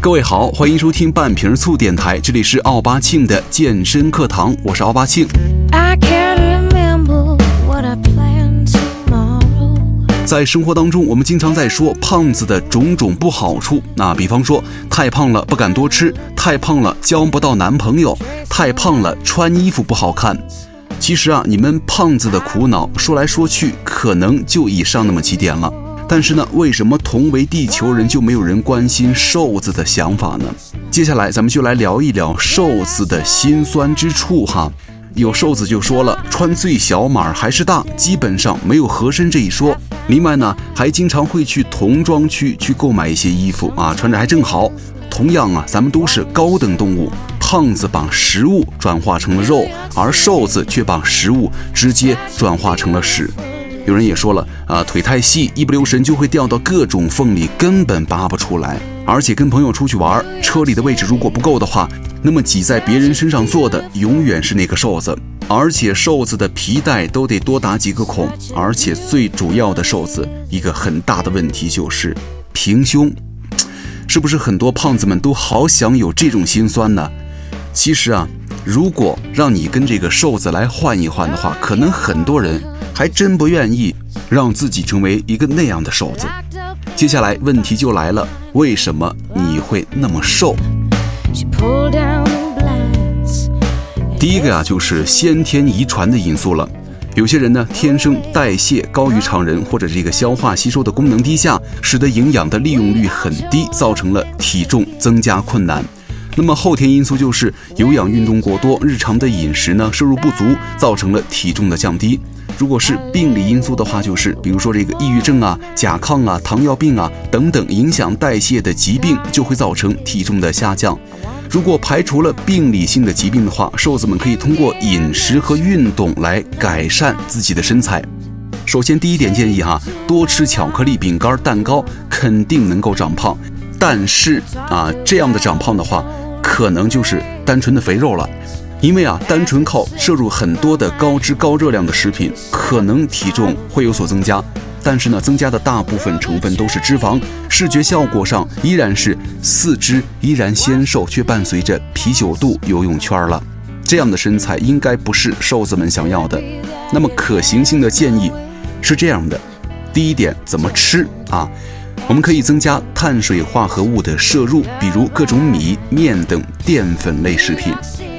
各位好，欢迎收听半瓶醋电台，这里是奥巴庆的健身课堂，我是奥巴庆。在生活当中，我们经常在说胖子的种种不好处。那比方说，太胖了不敢多吃，太胖了交不到男朋友，太胖了穿衣服不好看。其实啊，你们胖子的苦恼说来说去，可能就以上那么几点了。但是呢，为什么同为地球人就没有人关心瘦子的想法呢？接下来咱们就来聊一聊瘦子的心酸之处哈。有瘦子就说了，穿最小码还是大，基本上没有合身这一说。另外呢，还经常会去童装区去购买一些衣服啊，穿着还正好。同样啊，咱们都是高等动物，胖子把食物转化成了肉，而瘦子却把食物直接转化成了屎。有人也说了啊，腿太细，一不留神就会掉到各种缝里，根本拔不出来。而且跟朋友出去玩，车里的位置如果不够的话，那么挤在别人身上坐的永远是那个瘦子。而且瘦子的皮带都得多打几个孔。而且最主要的，瘦子一个很大的问题就是平胸，是不是很多胖子们都好想有这种心酸呢？其实啊，如果让你跟这个瘦子来换一换的话，可能很多人。还真不愿意让自己成为一个那样的瘦子。接下来问题就来了，为什么你会那么瘦？第一个呀，就是先天遗传的因素了。有些人呢，天生代谢高于常人，或者这个消化吸收的功能低下，使得营养的利用率很低，造成了体重增加困难。那么后天因素就是有氧运动过多，日常的饮食呢摄入不足，造成了体重的降低。如果是病理因素的话，就是比如说这个抑郁症啊、甲亢啊、糖尿病啊等等影响代谢的疾病，就会造成体重的下降。如果排除了病理性的疾病的话，瘦子们可以通过饮食和运动来改善自己的身材。首先，第一点建议哈，多吃巧克力、饼干、蛋糕，肯定能够长胖。但是啊，这样的长胖的话，可能就是单纯的肥肉了。因为啊，单纯靠摄入很多的高脂高热量的食品，可能体重会有所增加，但是呢，增加的大部分成分都是脂肪，视觉效果上依然是四肢依然纤瘦，却伴随着啤酒肚、游泳圈了。这样的身材应该不是瘦子们想要的。那么可行性的建议是这样的：第一点，怎么吃啊？我们可以增加碳水化合物的摄入，比如各种米面等淀粉类食品。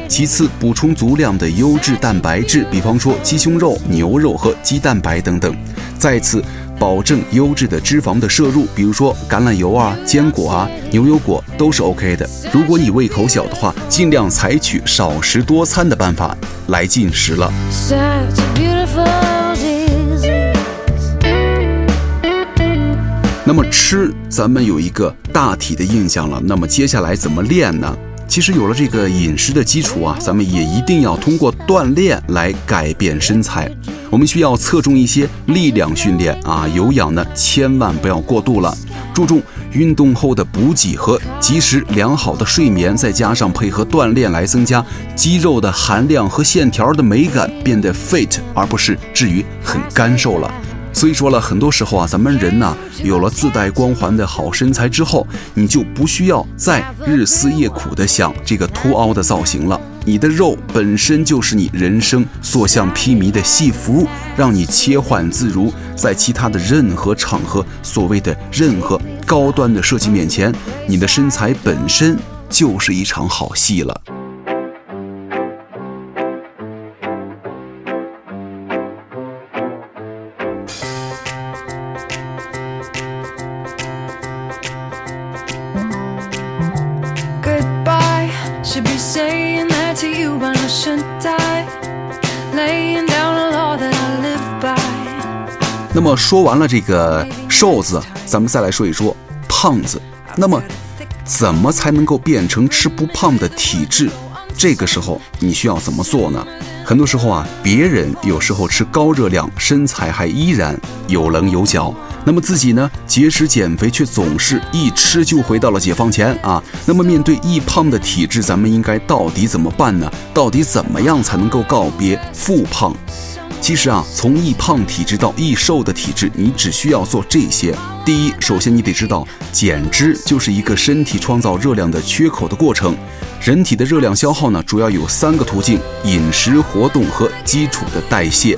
其次，补充足量的优质蛋白质，比方说鸡胸肉、牛肉和鸡蛋白等等。再次，保证优质的脂肪的摄入，比如说橄榄油啊、坚果啊、牛油果都是 OK 的。如果你胃口小的话，尽量采取少食多餐的办法来进食了。那么吃，咱们有一个大体的印象了。那么接下来怎么练呢？其实有了这个饮食的基础啊，咱们也一定要通过锻炼来改变身材。我们需要侧重一些力量训练啊，有氧呢千万不要过度了。注重运动后的补给和及时良好的睡眠，再加上配合锻炼来增加肌肉的含量和线条的美感，变得 fit 而不是至于很干瘦了。所以说了，很多时候啊，咱们人呢，有了自带光环的好身材之后，你就不需要再日思夜苦的想这个凸凹的造型了。你的肉本身就是你人生所向披靡的戏服，让你切换自如。在其他的任何场合，所谓的任何高端的设计面前，你的身材本身就是一场好戏了。Saying that to you, but I should die Laying down a law that I live by. 那么说完了这个瘦子，咱们再来说一说胖子。那么，怎么才能够变成吃不胖的体质？这个时候你需要怎么做呢？很多时候啊，别人有时候吃高热量，身材还依然有棱有角。那么自己呢，节食减肥却总是一吃就回到了解放前啊。那么面对易胖的体质，咱们应该到底怎么办呢？到底怎么样才能够告别复胖？其实啊，从易胖体质到易瘦的体质，你只需要做这些。第一，首先你得知道，减脂就是一个身体创造热量的缺口的过程。人体的热量消耗呢，主要有三个途径：饮食、活动和基础的代谢。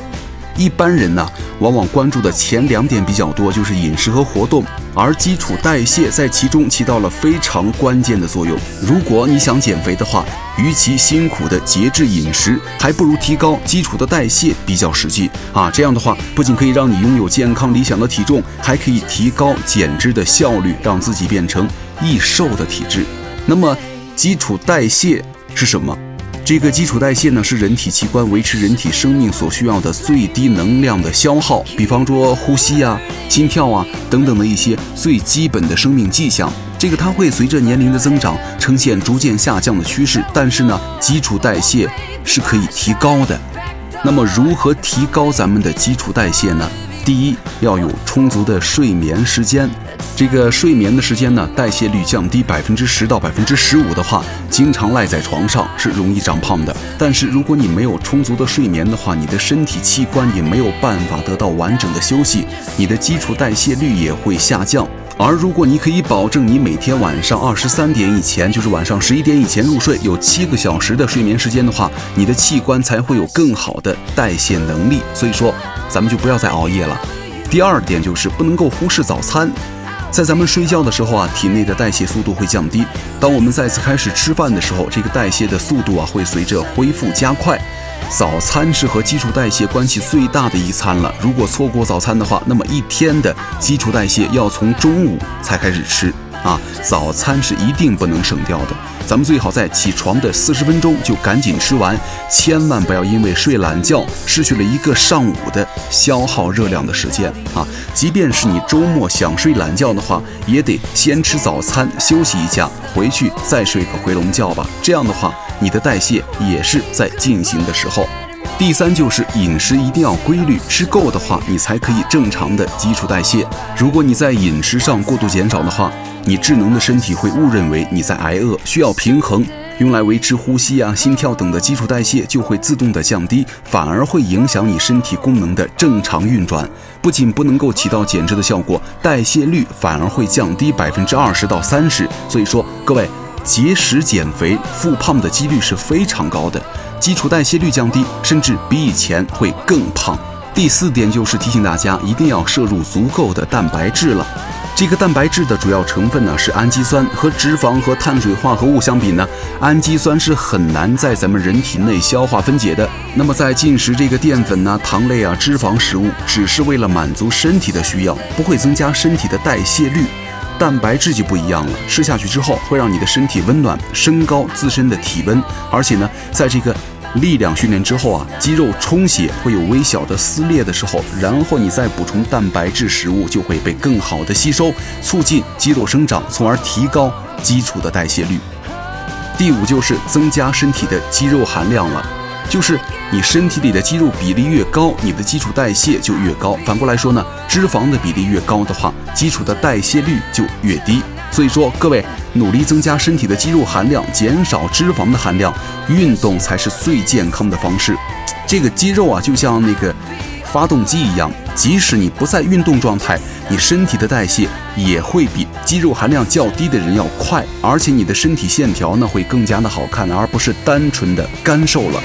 一般人呢，往往关注的前两点比较多，就是饮食和活动，而基础代谢在其中起到了非常关键的作用。如果你想减肥的话，与其辛苦的节制饮食，还不如提高基础的代谢比较实际啊。这样的话，不仅可以让你拥有健康理想的体重，还可以提高减脂的效率，让自己变成易瘦的体质。那么，基础代谢是什么？这个基础代谢呢，是人体器官维持人体生命所需要的最低能量的消耗。比方说呼吸啊、心跳啊等等的一些最基本的生命迹象，这个它会随着年龄的增长呈现逐渐下降的趋势。但是呢，基础代谢是可以提高的。那么如何提高咱们的基础代谢呢？第一，要有充足的睡眠时间。这个睡眠的时间呢，代谢率降低百分之十到百分之十五的话，经常赖在床上是容易长胖的。但是如果你没有充足的睡眠的话，你的身体器官也没有办法得到完整的休息，你的基础代谢率也会下降。而如果你可以保证你每天晚上二十三点以前，就是晚上十一点以前入睡，有七个小时的睡眠时间的话，你的器官才会有更好的代谢能力。所以说，咱们就不要再熬夜了。第二点就是不能够忽视早餐。在咱们睡觉的时候啊，体内的代谢速度会降低。当我们再次开始吃饭的时候，这个代谢的速度啊会随着恢复加快。早餐是和基础代谢关系最大的一餐了。如果错过早餐的话，那么一天的基础代谢要从中午才开始吃。啊，早餐是一定不能省掉的。咱们最好在起床的四十分钟就赶紧吃完，千万不要因为睡懒觉失去了一个上午的消耗热量的时间啊！即便是你周末想睡懒觉的话，也得先吃早餐休息一下，回去再睡个回笼觉吧。这样的话，你的代谢也是在进行的时候。第三就是饮食一定要规律，吃够的话，你才可以正常的基础代谢。如果你在饮食上过度减少的话，你智能的身体会误认为你在挨饿，需要平衡，用来维持呼吸啊、心跳等的基础代谢就会自动的降低，反而会影响你身体功能的正常运转。不仅不能够起到减脂的效果，代谢率反而会降低百分之二十到三十。所以说，各位节食减肥复胖的几率是非常高的。基础代谢率降低，甚至比以前会更胖。第四点就是提醒大家，一定要摄入足够的蛋白质了。这个蛋白质的主要成分呢是氨基酸，和脂肪和碳水化合物相比呢，氨基酸是很难在咱们人体内消化分解的。那么在进食这个淀粉呐、糖类啊、脂肪食物，只是为了满足身体的需要，不会增加身体的代谢率。蛋白质就不一样了，吃下去之后会让你的身体温暖，升高自身的体温，而且呢，在这个力量训练之后啊，肌肉充血会有微小的撕裂的时候，然后你再补充蛋白质食物，就会被更好的吸收，促进肌肉生长，从而提高基础的代谢率。第五就是增加身体的肌肉含量了，就是。你身体里的肌肉比例越高，你的基础代谢就越高。反过来说呢，脂肪的比例越高的话，基础的代谢率就越低。所以说，各位努力增加身体的肌肉含量，减少脂肪的含量，运动才是最健康的方式。这个肌肉啊，就像那个发动机一样，即使你不在运动状态，你身体的代谢也会比肌肉含量较低的人要快，而且你的身体线条呢会更加的好看，而不是单纯的干瘦了。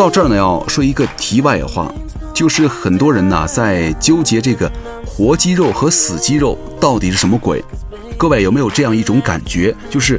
到这儿呢，要说一个题外话，就是很多人呢在纠结这个活肌肉和死肌肉到底是什么鬼？各位有没有这样一种感觉？就是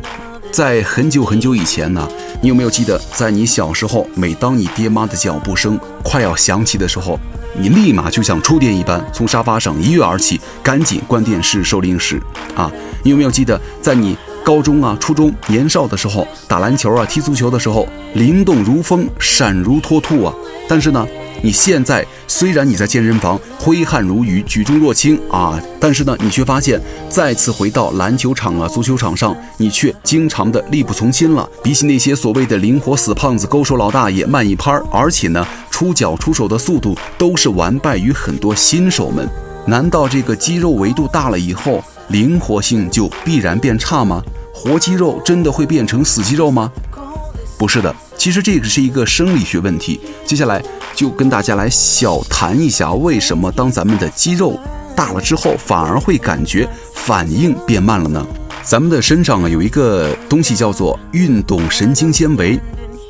在很久很久以前呢，你有没有记得，在你小时候，每当你爹妈的脚步声快要响起的时候，你立马就像触电一般从沙发上一跃而起，赶紧关电视收零食啊？你有没有记得，在你高中啊、初中年少的时候打篮球啊、踢足球的时候灵动如风、闪如脱兔啊。但是呢，你现在虽然你在健身房挥汗如雨、举重若轻啊，但是呢，你却发现再次回到篮球场啊、足球场上，你却经常的力不从心了。比起那些所谓的灵活死胖子、勾手老大爷慢一拍，而且呢，出脚出手的速度都是完败于很多新手们。难道这个肌肉维度大了以后，灵活性就必然变差吗？活肌肉真的会变成死肌肉吗？不是的，其实这个是一个生理学问题。接下来就跟大家来小谈一下，为什么当咱们的肌肉大了之后，反而会感觉反应变慢了呢？咱们的身上啊有一个东西叫做运动神经纤维。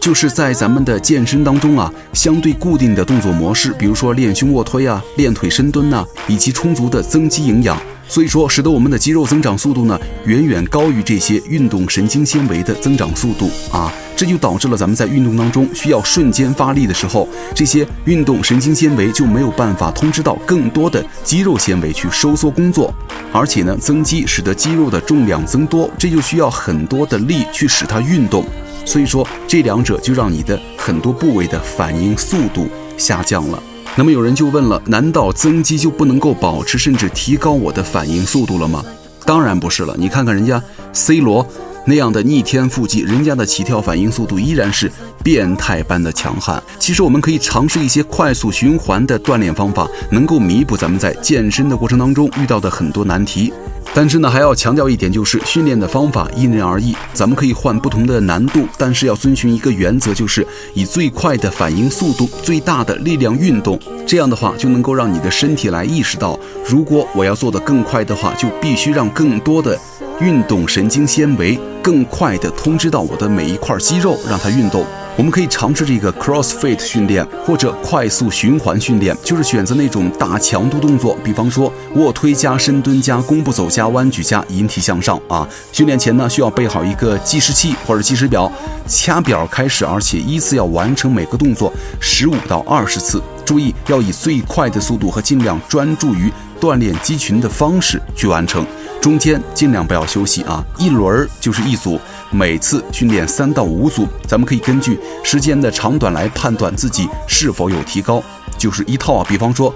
就是在咱们的健身当中啊，相对固定的动作模式，比如说练胸卧推啊、练腿深蹲呐，以及充足的增肌营养，所以说使得我们的肌肉增长速度呢，远远高于这些运动神经纤维的增长速度啊，这就导致了咱们在运动当中需要瞬间发力的时候，这些运动神经纤维就没有办法通知到更多的肌肉纤维去收缩工作，而且呢，增肌使得肌肉的重量增多，这就需要很多的力去使它运动。所以说，这两者就让你的很多部位的反应速度下降了。那么有人就问了：难道增肌就不能够保持甚至提高我的反应速度了吗？当然不是了。你看看人家 C 罗那样的逆天腹肌，人家的起跳反应速度依然是变态般的强悍。其实我们可以尝试一些快速循环的锻炼方法，能够弥补咱们在健身的过程当中遇到的很多难题。但是呢，还要强调一点，就是训练的方法因人而异。咱们可以换不同的难度，但是要遵循一个原则，就是以最快的反应速度、最大的力量运动。这样的话，就能够让你的身体来意识到，如果我要做得更快的话，就必须让更多的运动神经纤维更快地通知到我的每一块肌肉，让它运动。我们可以尝试这个 CrossFit 训练或者快速循环训练，就是选择那种大强度动作，比方说卧推加深蹲加弓步走加弯举加引体向上啊。训练前呢，需要备好一个计时器或者计时表，掐表开始，而且依次要完成每个动作十五到二十次。注意要以最快的速度和尽量专注于锻炼肌群的方式去完成。中间尽量不要休息啊，一轮就是一组，每次训练三到五组，咱们可以根据时间的长短来判断自己是否有提高。就是一套啊，比方说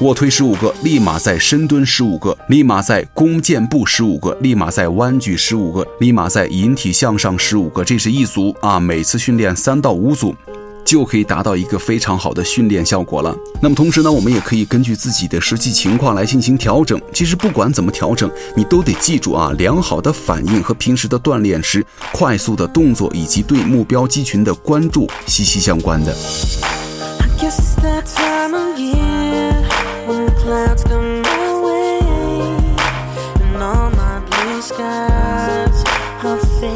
卧推十五个，立马在深蹲十五个，立马在弓箭步十五个，立马在弯举十五个，立马在引体向上十五个，这是一组啊，每次训练三到五组。就可以达到一个非常好的训练效果了。那么同时呢，我们也可以根据自己的实际情况来进行调整。其实不管怎么调整，你都得记住啊，良好的反应和平时的锻炼时快速的动作以及对目标肌群的关注息息相关的。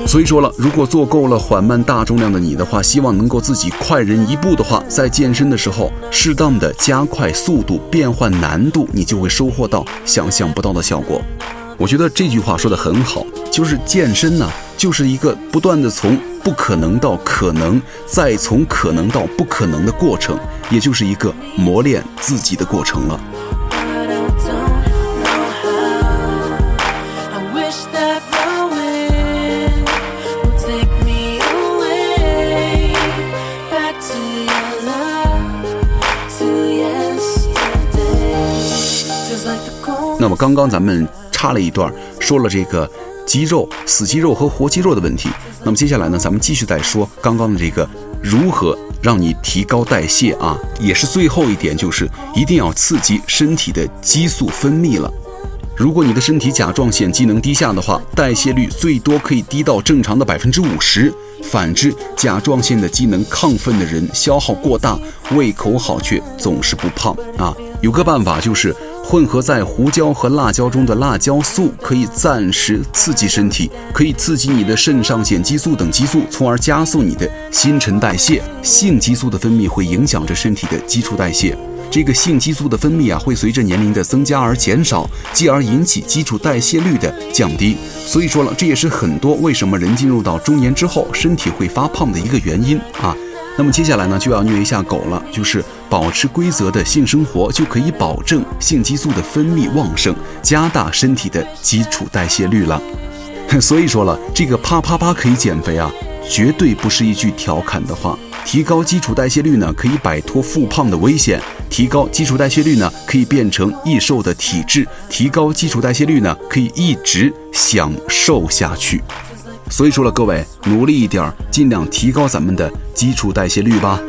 所以说了，如果做够了缓慢大重量的你的话，希望能够自己快人一步的话，在健身的时候适当的加快速度，变换难度，你就会收获到想象不到的效果。我觉得这句话说的很好，就是健身呢，就是一个不断的从不可能到可能，再从可能到不可能的过程，也就是一个磨练自己的过程了。那么刚刚咱们插了一段，说了这个肌肉、死肌肉和活肌肉的问题。那么接下来呢，咱们继续再说刚刚的这个如何让你提高代谢啊，也是最后一点，就是一定要刺激身体的激素分泌了。如果你的身体甲状腺机能低下的话，代谢率最多可以低到正常的百分之五十。反之，甲状腺的机能亢奋的人，消耗过大，胃口好却总是不胖啊。有个办法就是。混合在胡椒和辣椒中的辣椒素可以暂时刺激身体，可以刺激你的肾上腺激素等激素，从而加速你的新陈代谢。性激素的分泌会影响着身体的基础代谢，这个性激素的分泌啊，会随着年龄的增加而减少，继而引起基础代谢率的降低。所以说了，这也是很多为什么人进入到中年之后身体会发胖的一个原因啊。那么接下来呢，就要虐一下狗了，就是保持规则的性生活，就可以保证性激素的分泌旺盛，加大身体的基础代谢率了。所以说了，这个啪啪啪可以减肥啊，绝对不是一句调侃的话。提高基础代谢率呢，可以摆脱复胖的危险；提高基础代谢率呢，可以变成易瘦的体质；提高基础代谢率呢，可以一直享受下去。所以说了，各位努力一点，尽量提高咱们的基础代谢率吧。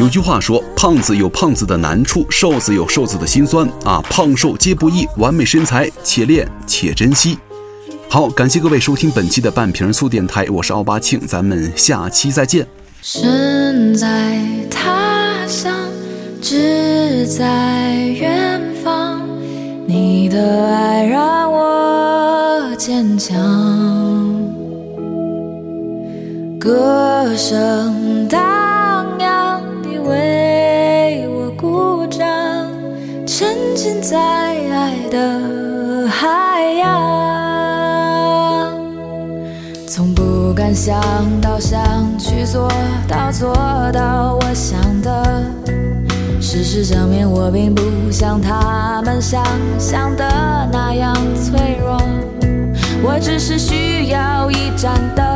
有句话说，胖子有胖子的难处，瘦子有瘦子的心酸啊！胖瘦皆不易，完美身材且练且珍惜。好，感谢各位收听本期的半瓶醋电台，我是奥巴庆，咱们下期再见。身在他乡，志在远方，你的爱让我坚强，歌声在爱的海洋，从不敢想到想去做到做到我想的，事实证明我并不像他们想象的那样脆弱，我只是需要一盏灯，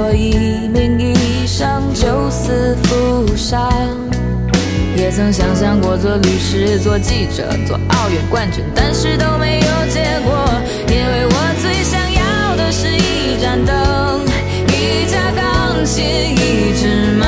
做一名医生，救死扶伤；也曾想象过做律师、做记者、做奥运冠军，但是都没有结果，因为我最想要的是一盏灯、一架钢琴、一只猫